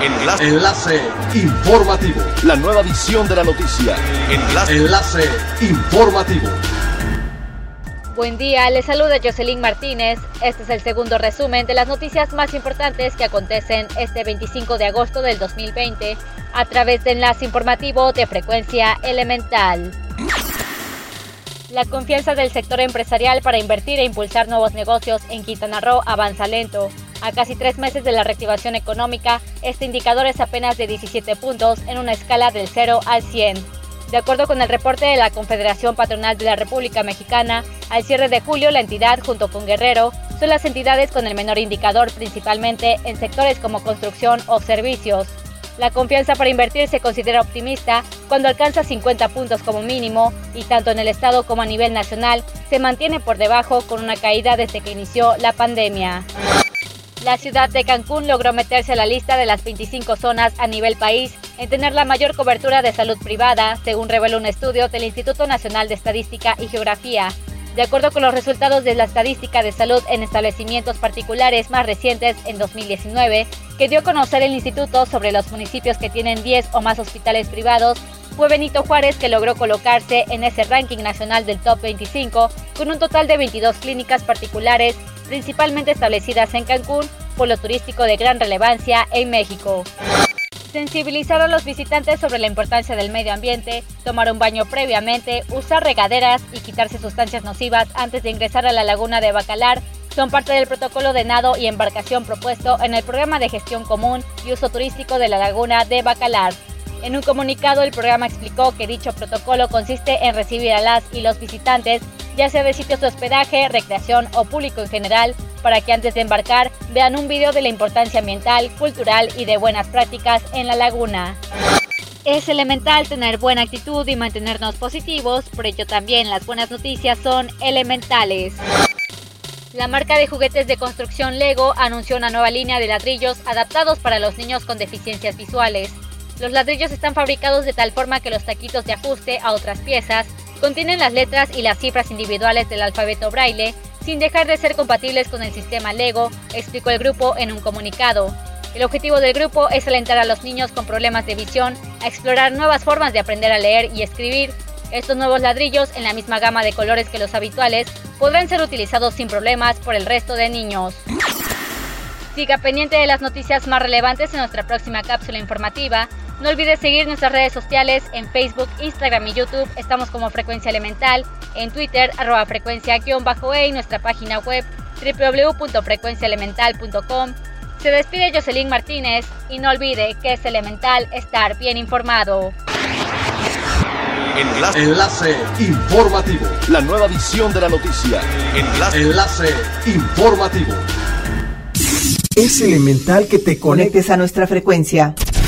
Enlace. Enlace informativo. La nueva edición de la noticia. Enlace. Enlace informativo. Buen día, les saluda Jocelyn Martínez. Este es el segundo resumen de las noticias más importantes que acontecen este 25 de agosto del 2020 a través de enlace informativo de frecuencia elemental. La confianza del sector empresarial para invertir e impulsar nuevos negocios en Quintana Roo avanza lento. A casi tres meses de la reactivación económica, este indicador es apenas de 17 puntos en una escala del 0 al 100. De acuerdo con el reporte de la Confederación Patronal de la República Mexicana, al cierre de julio la entidad junto con Guerrero son las entidades con el menor indicador principalmente en sectores como construcción o servicios. La confianza para invertir se considera optimista cuando alcanza 50 puntos como mínimo y tanto en el estado como a nivel nacional se mantiene por debajo con una caída desde que inició la pandemia. La ciudad de Cancún logró meterse a la lista de las 25 zonas a nivel país en tener la mayor cobertura de salud privada, según reveló un estudio del Instituto Nacional de Estadística y Geografía. De acuerdo con los resultados de la estadística de salud en establecimientos particulares más recientes en 2019, que dio a conocer el instituto sobre los municipios que tienen 10 o más hospitales privados, fue Benito Juárez que logró colocarse en ese ranking nacional del top 25 con un total de 22 clínicas particulares, principalmente establecidas en Cancún, por lo turístico de gran relevancia en México. Sensibilizar a los visitantes sobre la importancia del medio ambiente, tomar un baño previamente, usar regaderas y quitarse sustancias nocivas antes de ingresar a la laguna de Bacalar son parte del protocolo de nado y embarcación propuesto en el programa de gestión común y uso turístico de la laguna de Bacalar. En un comunicado, el programa explicó que dicho protocolo consiste en recibir a las y los visitantes, ya sea de sitios de hospedaje, recreación o público en general, para que antes de embarcar vean un video de la importancia ambiental, cultural y de buenas prácticas en la laguna. Es elemental tener buena actitud y mantenernos positivos, por ello también las buenas noticias son elementales. La marca de juguetes de construcción Lego anunció una nueva línea de ladrillos adaptados para los niños con deficiencias visuales. Los ladrillos están fabricados de tal forma que los taquitos de ajuste a otras piezas contienen las letras y las cifras individuales del alfabeto braille sin dejar de ser compatibles con el sistema Lego, explicó el grupo en un comunicado. El objetivo del grupo es alentar a los niños con problemas de visión a explorar nuevas formas de aprender a leer y escribir. Estos nuevos ladrillos, en la misma gama de colores que los habituales, podrán ser utilizados sin problemas por el resto de niños. Siga pendiente de las noticias más relevantes en nuestra próxima cápsula informativa no olvides seguir nuestras redes sociales en Facebook, Instagram y YouTube. Estamos como Frecuencia Elemental, en Twitter, arroba frecuencia-e y nuestra página web www.frecuenciaelemental.com. Se despide Jocelyn Martínez y no olvide que es elemental estar bien informado. Enlace. Enlace informativo. La nueva edición de la noticia. Enlace. Enlace informativo. Es elemental que te conectes a nuestra frecuencia